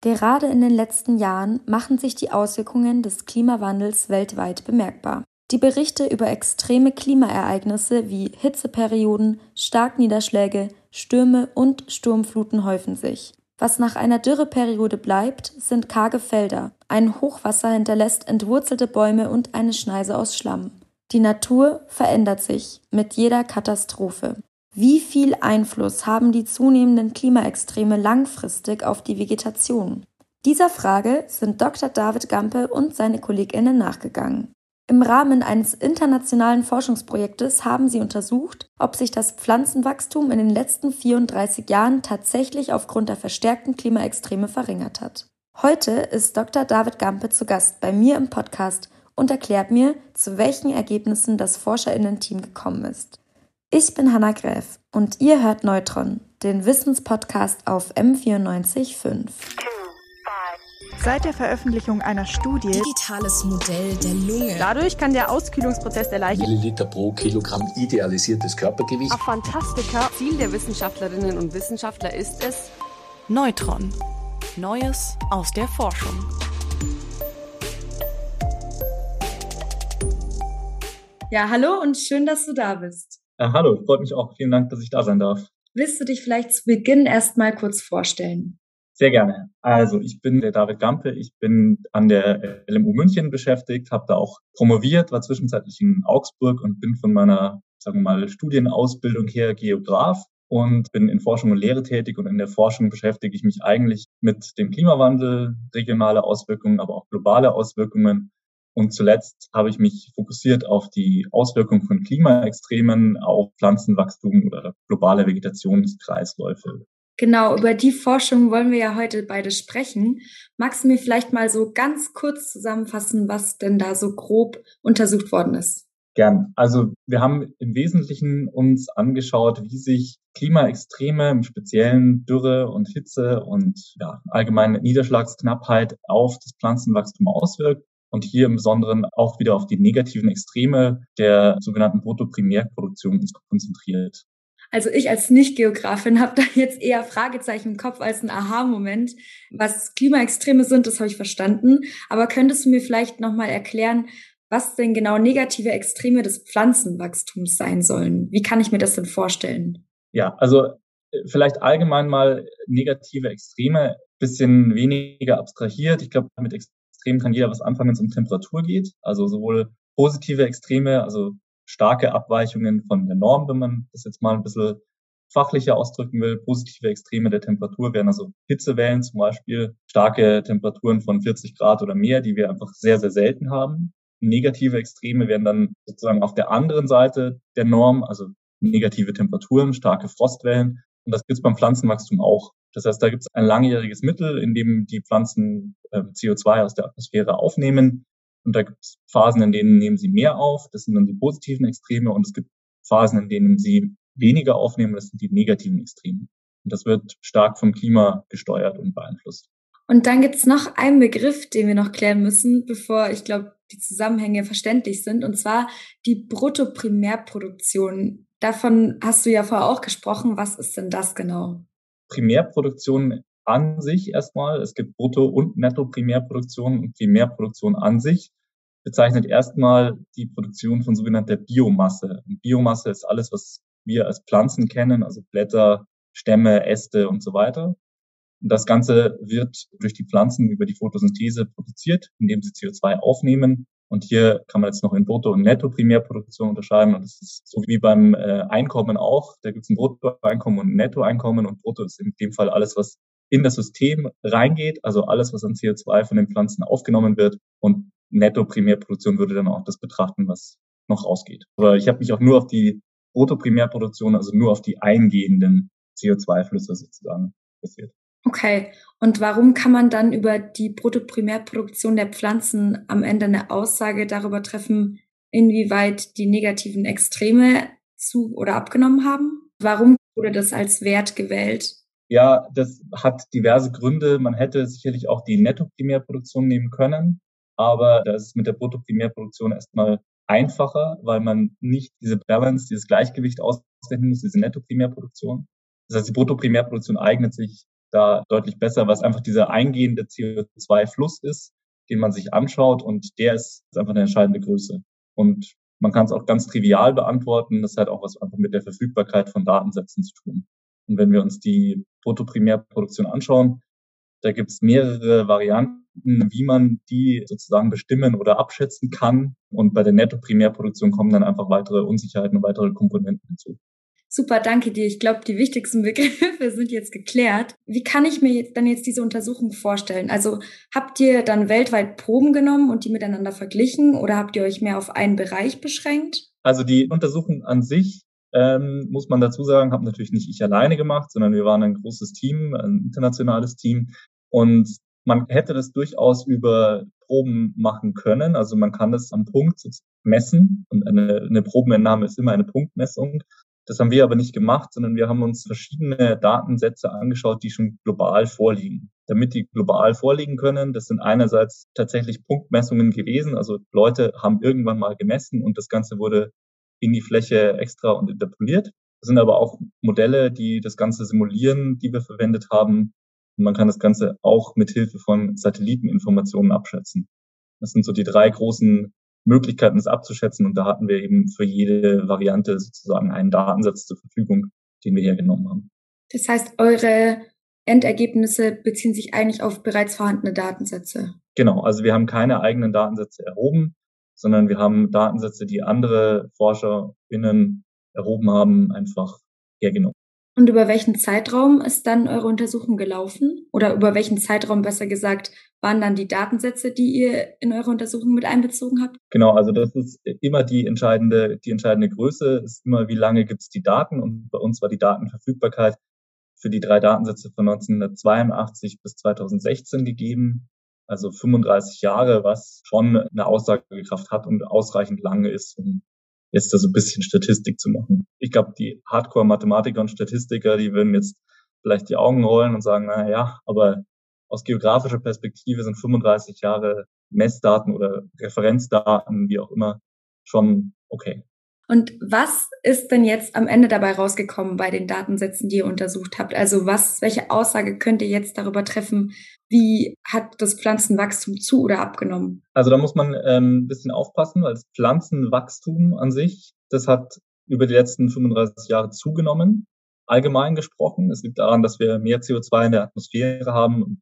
Gerade in den letzten Jahren machen sich die Auswirkungen des Klimawandels weltweit bemerkbar. Die Berichte über extreme Klimaereignisse wie Hitzeperioden, Starkniederschläge, Stürme und Sturmfluten häufen sich. Was nach einer Dürreperiode bleibt, sind karge Felder. Ein Hochwasser hinterlässt entwurzelte Bäume und eine Schneise aus Schlamm. Die Natur verändert sich mit jeder Katastrophe. Wie viel Einfluss haben die zunehmenden Klimaextreme langfristig auf die Vegetation? Dieser Frage sind Dr. David Gampe und seine KollegInnen nachgegangen. Im Rahmen eines internationalen Forschungsprojektes haben sie untersucht, ob sich das Pflanzenwachstum in den letzten 34 Jahren tatsächlich aufgrund der verstärkten Klimaextreme verringert hat. Heute ist Dr. David Gampe zu Gast bei mir im Podcast und erklärt mir, zu welchen Ergebnissen das ForscherInnen-Team gekommen ist. Ich bin Hanna Gräf und ihr hört Neutron, den Wissenspodcast auf M945. Seit der Veröffentlichung einer Studie Digitales Modell der Lunge. Dadurch kann der Auskühlungsprozess der Leiche Milliliter pro Kilogramm idealisiertes Körpergewicht. Auf Fantastika. Ziel der Wissenschaftlerinnen und Wissenschaftler ist es Neutron. Neues aus der Forschung. Ja, hallo und schön, dass du da bist. Ja, hallo, freut mich auch. Vielen Dank, dass ich da sein darf. Willst du dich vielleicht zu Beginn erstmal kurz vorstellen? Sehr gerne. Also ich bin der David Gampe, ich bin an der LMU München beschäftigt, habe da auch promoviert, war zwischenzeitlich in Augsburg und bin von meiner, sagen wir mal, Studienausbildung her Geograf und bin in Forschung und Lehre tätig und in der Forschung beschäftige ich mich eigentlich mit dem Klimawandel, regionale Auswirkungen, aber auch globale Auswirkungen und zuletzt habe ich mich fokussiert auf die Auswirkungen von Klimaextremen auf Pflanzenwachstum oder globale Vegetationskreisläufe. Genau, über die Forschung wollen wir ja heute beide sprechen. Magst du mir vielleicht mal so ganz kurz zusammenfassen, was denn da so grob untersucht worden ist? Gern. Also wir haben im Wesentlichen uns angeschaut, wie sich Klimaextreme, im Speziellen Dürre und Hitze und ja, allgemeine Niederschlagsknappheit auf das Pflanzenwachstum auswirkt und hier im Besonderen auch wieder auf die negativen Extreme der sogenannten Bruttoprimärproduktion uns konzentriert. Also ich als Nicht-Geografin habe da jetzt eher Fragezeichen im Kopf als ein Aha-Moment. Was Klimaextreme sind, das habe ich verstanden. Aber könntest du mir vielleicht nochmal erklären, was denn genau negative Extreme des Pflanzenwachstums sein sollen? Wie kann ich mir das denn vorstellen? Ja, also äh, vielleicht allgemein mal negative Extreme, bisschen weniger abstrahiert. Ich glaube, mit Extrem kann jeder was anfangen, wenn es um Temperatur geht. Also sowohl positive Extreme, also starke Abweichungen von der Norm, wenn man das jetzt mal ein bisschen fachlicher ausdrücken will. Positive Extreme der Temperatur wären also Hitzewellen zum Beispiel, starke Temperaturen von 40 Grad oder mehr, die wir einfach sehr, sehr selten haben. Negative Extreme wären dann sozusagen auf der anderen Seite der Norm, also negative Temperaturen, starke Frostwellen. Und das gibt es beim Pflanzenwachstum auch. Das heißt, da gibt es ein langjähriges Mittel, in dem die Pflanzen äh, CO2 aus der Atmosphäre aufnehmen. Und da gibt es Phasen, in denen nehmen sie mehr auf. Das sind dann die positiven Extreme. Und es gibt Phasen, in denen sie weniger aufnehmen. Das sind die negativen Extreme. Und das wird stark vom Klima gesteuert und beeinflusst. Und dann gibt es noch einen Begriff, den wir noch klären müssen, bevor ich glaube, die Zusammenhänge verständlich sind, und zwar die Bruttoprimärproduktion. Davon hast du ja vorher auch gesprochen. Was ist denn das genau? Primärproduktion an sich erstmal. Es gibt Brutto- und Netto-Primärproduktion und Primärproduktion an sich bezeichnet erstmal die Produktion von sogenannter Biomasse. Und Biomasse ist alles, was wir als Pflanzen kennen, also Blätter, Stämme, Äste und so weiter. Und das Ganze wird durch die Pflanzen über die Photosynthese produziert, indem sie CO2 aufnehmen und hier kann man jetzt noch in Brutto- und Netto-Primärproduktion unterscheiden. Und das ist so wie beim äh, Einkommen auch. Da gibt es ein Bruttoeinkommen und ein Nettoeinkommen. Und Brutto ist in dem Fall alles, was in das System reingeht, also alles, was an CO2 von den Pflanzen aufgenommen wird. Und Netto-Primärproduktion würde dann auch das betrachten, was noch rausgeht. Aber ich habe mich auch nur auf die Brutto-Primärproduktion, also nur auf die eingehenden CO2-Flüsse sozusagen interessiert. Okay. Und warum kann man dann über die Bruttoprimärproduktion der Pflanzen am Ende eine Aussage darüber treffen, inwieweit die negativen Extreme zu oder abgenommen haben? Warum wurde das als Wert gewählt? Ja, das hat diverse Gründe. Man hätte sicherlich auch die Nettoprimärproduktion nehmen können, aber da ist mit der Bruttoprimärproduktion erstmal einfacher, weil man nicht diese Balance, dieses Gleichgewicht ausrechnen muss, diese Nettoprimärproduktion. Das heißt, die Bruttoprimärproduktion eignet sich da deutlich besser, was einfach dieser eingehende CO2-Fluss ist, den man sich anschaut und der ist einfach eine entscheidende Größe. Und man kann es auch ganz trivial beantworten. Das hat auch was einfach mit der Verfügbarkeit von Datensätzen zu tun. Und wenn wir uns die Bruttoprimärproduktion anschauen, da gibt es mehrere Varianten, wie man die sozusagen bestimmen oder abschätzen kann. Und bei der Nettoprimärproduktion kommen dann einfach weitere Unsicherheiten und weitere Komponenten hinzu. Super, danke dir. Ich glaube, die wichtigsten Begriffe sind jetzt geklärt. Wie kann ich mir dann jetzt diese Untersuchung vorstellen? Also habt ihr dann weltweit Proben genommen und die miteinander verglichen oder habt ihr euch mehr auf einen Bereich beschränkt? Also die Untersuchung an sich ähm, muss man dazu sagen, habe natürlich nicht ich alleine gemacht, sondern wir waren ein großes Team, ein internationales Team. Und man hätte das durchaus über Proben machen können. Also man kann das am Punkt messen und eine, eine Probenentnahme ist immer eine Punktmessung. Das haben wir aber nicht gemacht, sondern wir haben uns verschiedene Datensätze angeschaut, die schon global vorliegen. Damit die global vorliegen können, das sind einerseits tatsächlich Punktmessungen gewesen. Also Leute haben irgendwann mal gemessen und das Ganze wurde in die Fläche extra und interpoliert. Das sind aber auch Modelle, die das Ganze simulieren, die wir verwendet haben. Und man kann das Ganze auch mit Hilfe von Satelliteninformationen abschätzen. Das sind so die drei großen Möglichkeiten, es abzuschätzen. Und da hatten wir eben für jede Variante sozusagen einen Datensatz zur Verfügung, den wir hergenommen haben. Das heißt, eure Endergebnisse beziehen sich eigentlich auf bereits vorhandene Datensätze. Genau, also wir haben keine eigenen Datensätze erhoben, sondern wir haben Datensätze, die andere ForscherInnen erhoben haben, einfach hergenommen. Und über welchen Zeitraum ist dann eure Untersuchung gelaufen? Oder über welchen Zeitraum besser gesagt waren dann die Datensätze, die ihr in eure Untersuchung mit einbezogen habt? Genau, also das ist immer die entscheidende, die entscheidende Größe, ist immer, wie lange gibt es die Daten und bei uns war die Datenverfügbarkeit für die drei Datensätze von 1982 bis 2016 gegeben. Also 35 Jahre, was schon eine Aussagekraft hat und ausreichend lange ist, um jetzt da so ein bisschen Statistik zu machen. Ich glaube, die Hardcore-Mathematiker und Statistiker, die würden jetzt vielleicht die Augen rollen und sagen, na ja, aber aus geografischer Perspektive sind 35 Jahre Messdaten oder Referenzdaten, wie auch immer, schon okay. Und was ist denn jetzt am Ende dabei rausgekommen bei den Datensätzen, die ihr untersucht habt? Also was, welche Aussage könnt ihr jetzt darüber treffen, wie hat das Pflanzenwachstum zu oder abgenommen? Also da muss man ähm, ein bisschen aufpassen, weil das Pflanzenwachstum an sich, das hat über die letzten 35 Jahre zugenommen, allgemein gesprochen. Es liegt daran, dass wir mehr CO2 in der Atmosphäre haben und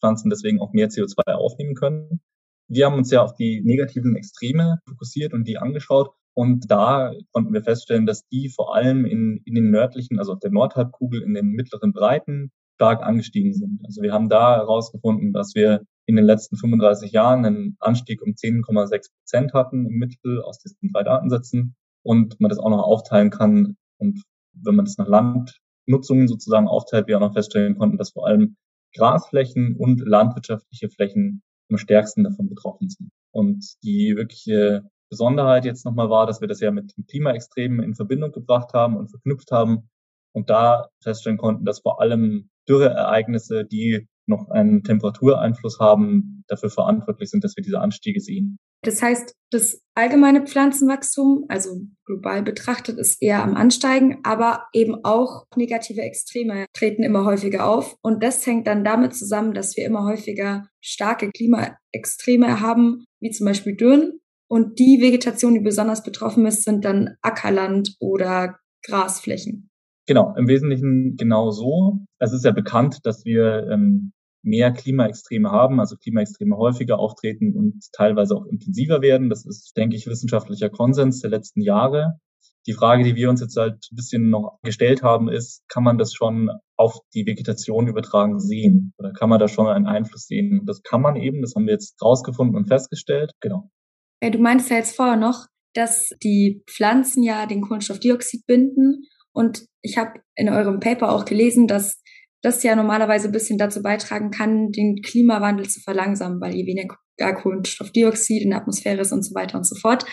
Pflanzen deswegen auch mehr CO2 aufnehmen können. Wir haben uns ja auf die negativen Extreme fokussiert und die angeschaut. Und da konnten wir feststellen, dass die vor allem in, in den nördlichen, also auf der Nordhalbkugel, in den mittleren Breiten stark angestiegen sind. Also wir haben da herausgefunden, dass wir in den letzten 35 Jahren einen Anstieg um 10,6 Prozent hatten im Mittel aus diesen drei Datensätzen und man das auch noch aufteilen kann. Und wenn man das nach Landnutzungen sozusagen aufteilt, wir auch noch feststellen konnten, dass vor allem Grasflächen und landwirtschaftliche Flächen am stärksten davon betroffen sind. Und die wirkliche Besonderheit jetzt nochmal war, dass wir das ja mit dem Klimaextremen in Verbindung gebracht haben und verknüpft haben und da feststellen konnten, dass vor allem Dürreereignisse, die noch einen Temperatureinfluss haben, dafür verantwortlich sind, dass wir diese Anstiege sehen. Das heißt, das allgemeine Pflanzenwachstum, also global betrachtet, ist eher am Ansteigen, aber eben auch negative Extreme treten immer häufiger auf. Und das hängt dann damit zusammen, dass wir immer häufiger starke Klimaextreme haben, wie zum Beispiel Dürren, und die Vegetation, die besonders betroffen ist, sind dann Ackerland oder Grasflächen. Genau, im Wesentlichen genau so. Es ist ja bekannt, dass wir ähm, mehr Klimaextreme haben, also Klimaextreme häufiger auftreten und teilweise auch intensiver werden. Das ist, denke ich, wissenschaftlicher Konsens der letzten Jahre. Die Frage, die wir uns jetzt halt ein bisschen noch gestellt haben, ist, kann man das schon auf die Vegetation übertragen sehen? Oder kann man da schon einen Einfluss sehen? Das kann man eben, das haben wir jetzt rausgefunden und festgestellt. Genau. Ja, du meintest ja jetzt vorher noch, dass die Pflanzen ja den Kohlenstoffdioxid binden. Und ich habe in eurem Paper auch gelesen, dass das ja normalerweise ein bisschen dazu beitragen kann, den Klimawandel zu verlangsamen, weil je weniger Kohlenstoffdioxid in der Atmosphäre ist und so weiter und so fort.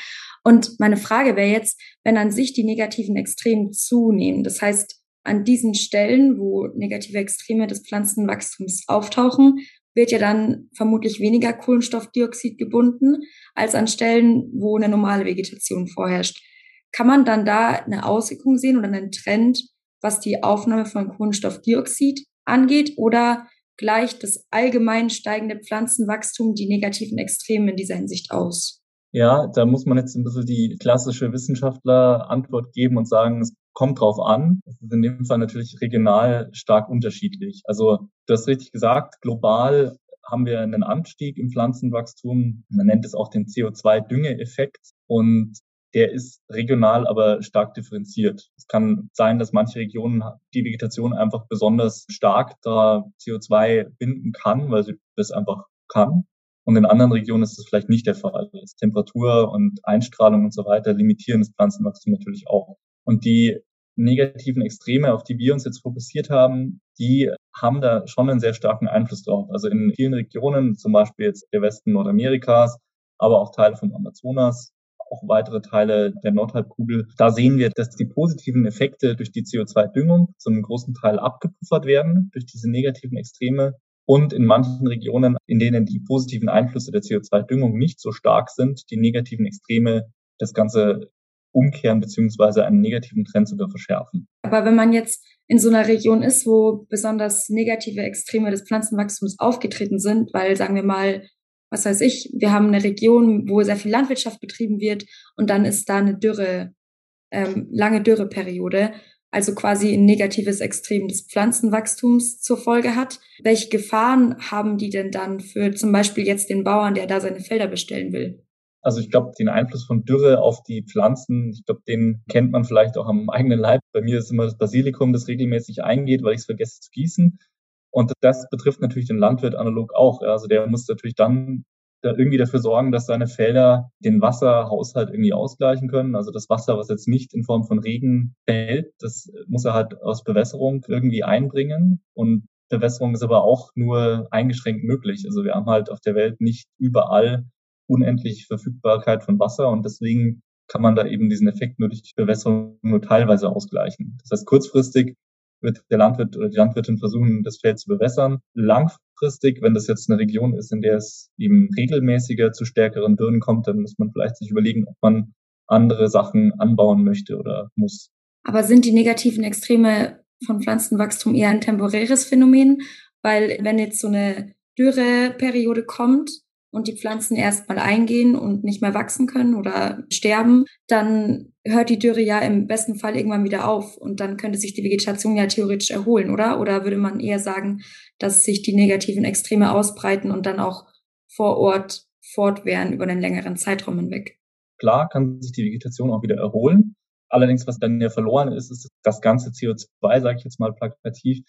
Und meine Frage wäre jetzt, wenn an sich die negativen Extreme zunehmen, das heißt, an diesen Stellen, wo negative Extreme des Pflanzenwachstums auftauchen, wird ja dann vermutlich weniger Kohlenstoffdioxid gebunden als an Stellen, wo eine normale Vegetation vorherrscht. Kann man dann da eine Auswirkung sehen oder einen Trend, was die Aufnahme von Kohlenstoffdioxid angeht oder gleicht das allgemein steigende Pflanzenwachstum die negativen Extreme in dieser Hinsicht aus? Ja, da muss man jetzt ein bisschen die klassische Wissenschaftler-Antwort geben und sagen, es kommt drauf an. Das ist in dem Fall natürlich regional stark unterschiedlich. Also du hast richtig gesagt, global haben wir einen Anstieg im Pflanzenwachstum. Man nennt es auch den CO2-Düngeeffekt. Und der ist regional aber stark differenziert. Es kann sein, dass manche Regionen die Vegetation einfach besonders stark da CO2 binden kann, weil sie das einfach kann. Und in anderen Regionen ist das vielleicht nicht der Fall. Das Temperatur und Einstrahlung und so weiter limitieren das Pflanzenwachstum natürlich auch. Und die negativen Extreme, auf die wir uns jetzt fokussiert haben, die haben da schon einen sehr starken Einfluss drauf. Also in vielen Regionen, zum Beispiel jetzt der Westen Nordamerikas, aber auch Teile vom Amazonas, auch weitere Teile der Nordhalbkugel. Da sehen wir, dass die positiven Effekte durch die CO2-Düngung zu einem großen Teil abgepuffert werden durch diese negativen Extreme. Und in manchen Regionen, in denen die positiven Einflüsse der CO2-Düngung nicht so stark sind, die negativen Extreme das Ganze umkehren beziehungsweise einen negativen Trend sogar verschärfen. Aber wenn man jetzt in so einer Region ist, wo besonders negative Extreme des Pflanzenwachstums aufgetreten sind, weil sagen wir mal was weiß ich, wir haben eine Region, wo sehr viel Landwirtschaft betrieben wird und dann ist da eine Dürre, ähm, lange Dürreperiode, also quasi ein negatives Extrem des Pflanzenwachstums zur Folge hat. Welche Gefahren haben die denn dann für zum Beispiel jetzt den Bauern, der da seine Felder bestellen will? Also ich glaube, den Einfluss von Dürre auf die Pflanzen, ich glaube, den kennt man vielleicht auch am eigenen Leib. Bei mir ist immer das Basilikum, das regelmäßig eingeht, weil ich es vergesse zu gießen. Und das betrifft natürlich den Landwirt analog auch. Also der muss natürlich dann da irgendwie dafür sorgen, dass seine Felder den Wasserhaushalt irgendwie ausgleichen können. Also das Wasser, was jetzt nicht in Form von Regen fällt, das muss er halt aus Bewässerung irgendwie einbringen. Und Bewässerung ist aber auch nur eingeschränkt möglich. Also wir haben halt auf der Welt nicht überall unendlich Verfügbarkeit von Wasser und deswegen kann man da eben diesen Effekt nur durch Bewässerung nur teilweise ausgleichen. Das heißt, kurzfristig wird der Landwirt oder die Landwirtin versuchen, das Feld zu bewässern. Langfristig, wenn das jetzt eine Region ist, in der es eben regelmäßiger zu stärkeren Dürren kommt, dann muss man vielleicht sich überlegen, ob man andere Sachen anbauen möchte oder muss. Aber sind die negativen Extreme von Pflanzenwachstum eher ein temporäres Phänomen? Weil wenn jetzt so eine Dürreperiode kommt, und die Pflanzen erstmal eingehen und nicht mehr wachsen können oder sterben, dann hört die Dürre ja im besten Fall irgendwann wieder auf und dann könnte sich die Vegetation ja theoretisch erholen, oder? Oder würde man eher sagen, dass sich die negativen Extreme ausbreiten und dann auch vor Ort fortwähren über einen längeren Zeitraum hinweg? Klar kann sich die Vegetation auch wieder erholen. Allerdings, was dann ja verloren ist, ist das ganze CO2, sage ich jetzt mal plakativ,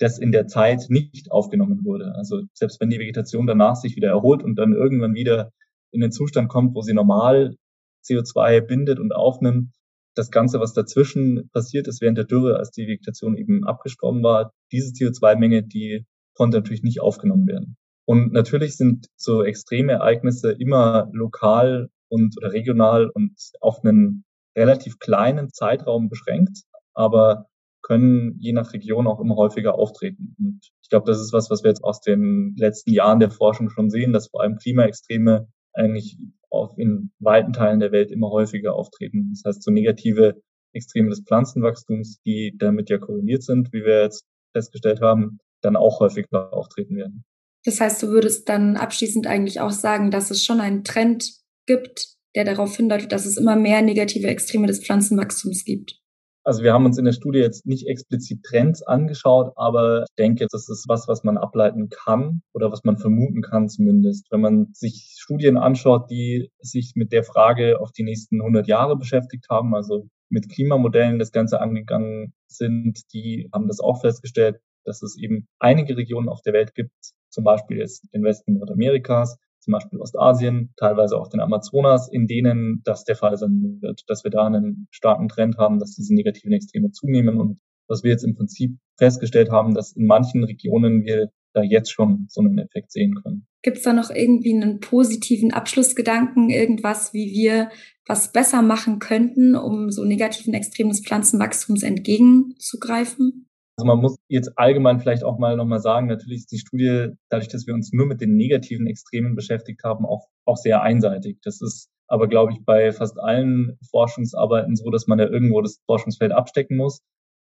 das in der Zeit nicht aufgenommen wurde. Also selbst wenn die Vegetation danach sich wieder erholt und dann irgendwann wieder in den Zustand kommt, wo sie normal CO2 bindet und aufnimmt, das Ganze, was dazwischen passiert ist während der Dürre, als die Vegetation eben abgestorben war, diese CO2-Menge, die konnte natürlich nicht aufgenommen werden. Und natürlich sind so extreme Ereignisse immer lokal und oder regional und auf einen relativ kleinen Zeitraum beschränkt. Aber können je nach Region auch immer häufiger auftreten. Und ich glaube, das ist was, was wir jetzt aus den letzten Jahren der Forschung schon sehen, dass vor allem Klimaextreme eigentlich auch in weiten Teilen der Welt immer häufiger auftreten. Das heißt, so negative Extreme des Pflanzenwachstums, die damit ja korreliert sind, wie wir jetzt festgestellt haben, dann auch häufiger auftreten werden. Das heißt, du würdest dann abschließend eigentlich auch sagen, dass es schon einen Trend gibt, der darauf hindeutet, dass es immer mehr negative Extreme des Pflanzenwachstums gibt. Also wir haben uns in der Studie jetzt nicht explizit Trends angeschaut, aber ich denke, das ist was, was man ableiten kann oder was man vermuten kann zumindest. Wenn man sich Studien anschaut, die sich mit der Frage auf die nächsten 100 Jahre beschäftigt haben, also mit Klimamodellen das Ganze angegangen sind, die haben das auch festgestellt, dass es eben einige Regionen auf der Welt gibt, zum Beispiel jetzt den Westen Nordamerikas, zum Beispiel Ostasien, teilweise auch den Amazonas, in denen das der Fall sein wird, dass wir da einen starken Trend haben, dass diese negativen Extreme zunehmen und was wir jetzt im Prinzip festgestellt haben, dass in manchen Regionen wir da jetzt schon so einen Effekt sehen können. Gibt es da noch irgendwie einen positiven Abschlussgedanken, irgendwas, wie wir was besser machen könnten, um so negativen Extremen des Pflanzenwachstums entgegenzugreifen? Also man muss jetzt allgemein vielleicht auch mal nochmal sagen, natürlich ist die Studie, dadurch, dass wir uns nur mit den negativen Extremen beschäftigt haben, auch, auch sehr einseitig. Das ist aber, glaube ich, bei fast allen Forschungsarbeiten so, dass man ja irgendwo das Forschungsfeld abstecken muss.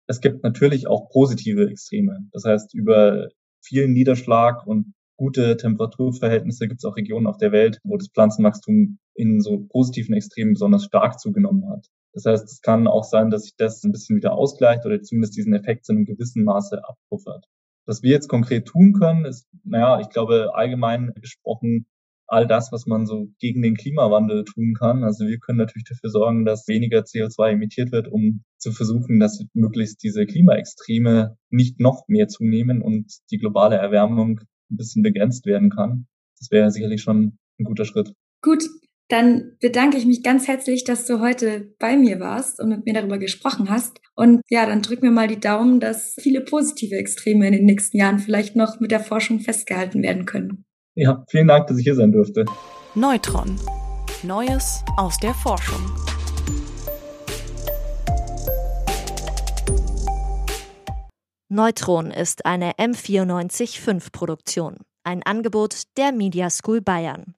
es gibt natürlich auch positive Extreme. Das heißt, über vielen Niederschlag und gute Temperaturverhältnisse gibt es auch Regionen auf der Welt, wo das Pflanzenwachstum in so positiven Extremen besonders stark zugenommen hat. Das heißt, es kann auch sein, dass sich das ein bisschen wieder ausgleicht oder zumindest diesen Effekt zu einem gewissen Maße abpuffert. Was wir jetzt konkret tun können, ist, naja, ich glaube, allgemein gesprochen, all das, was man so gegen den Klimawandel tun kann. Also wir können natürlich dafür sorgen, dass weniger CO2 emittiert wird, um zu versuchen, dass möglichst diese Klimaextreme nicht noch mehr zunehmen und die globale Erwärmung ein bisschen begrenzt werden kann. Das wäre sicherlich schon ein guter Schritt. Gut, dann bedanke ich mich ganz herzlich, dass du heute bei mir warst und mit mir darüber gesprochen hast. Und ja, dann drück mir mal die Daumen, dass viele positive Extreme in den nächsten Jahren vielleicht noch mit der Forschung festgehalten werden können. Ja, vielen Dank, dass ich hier sein durfte. Neutron. Neues aus der Forschung. Neutron ist eine M945 Produktion, ein Angebot der Media School Bayern.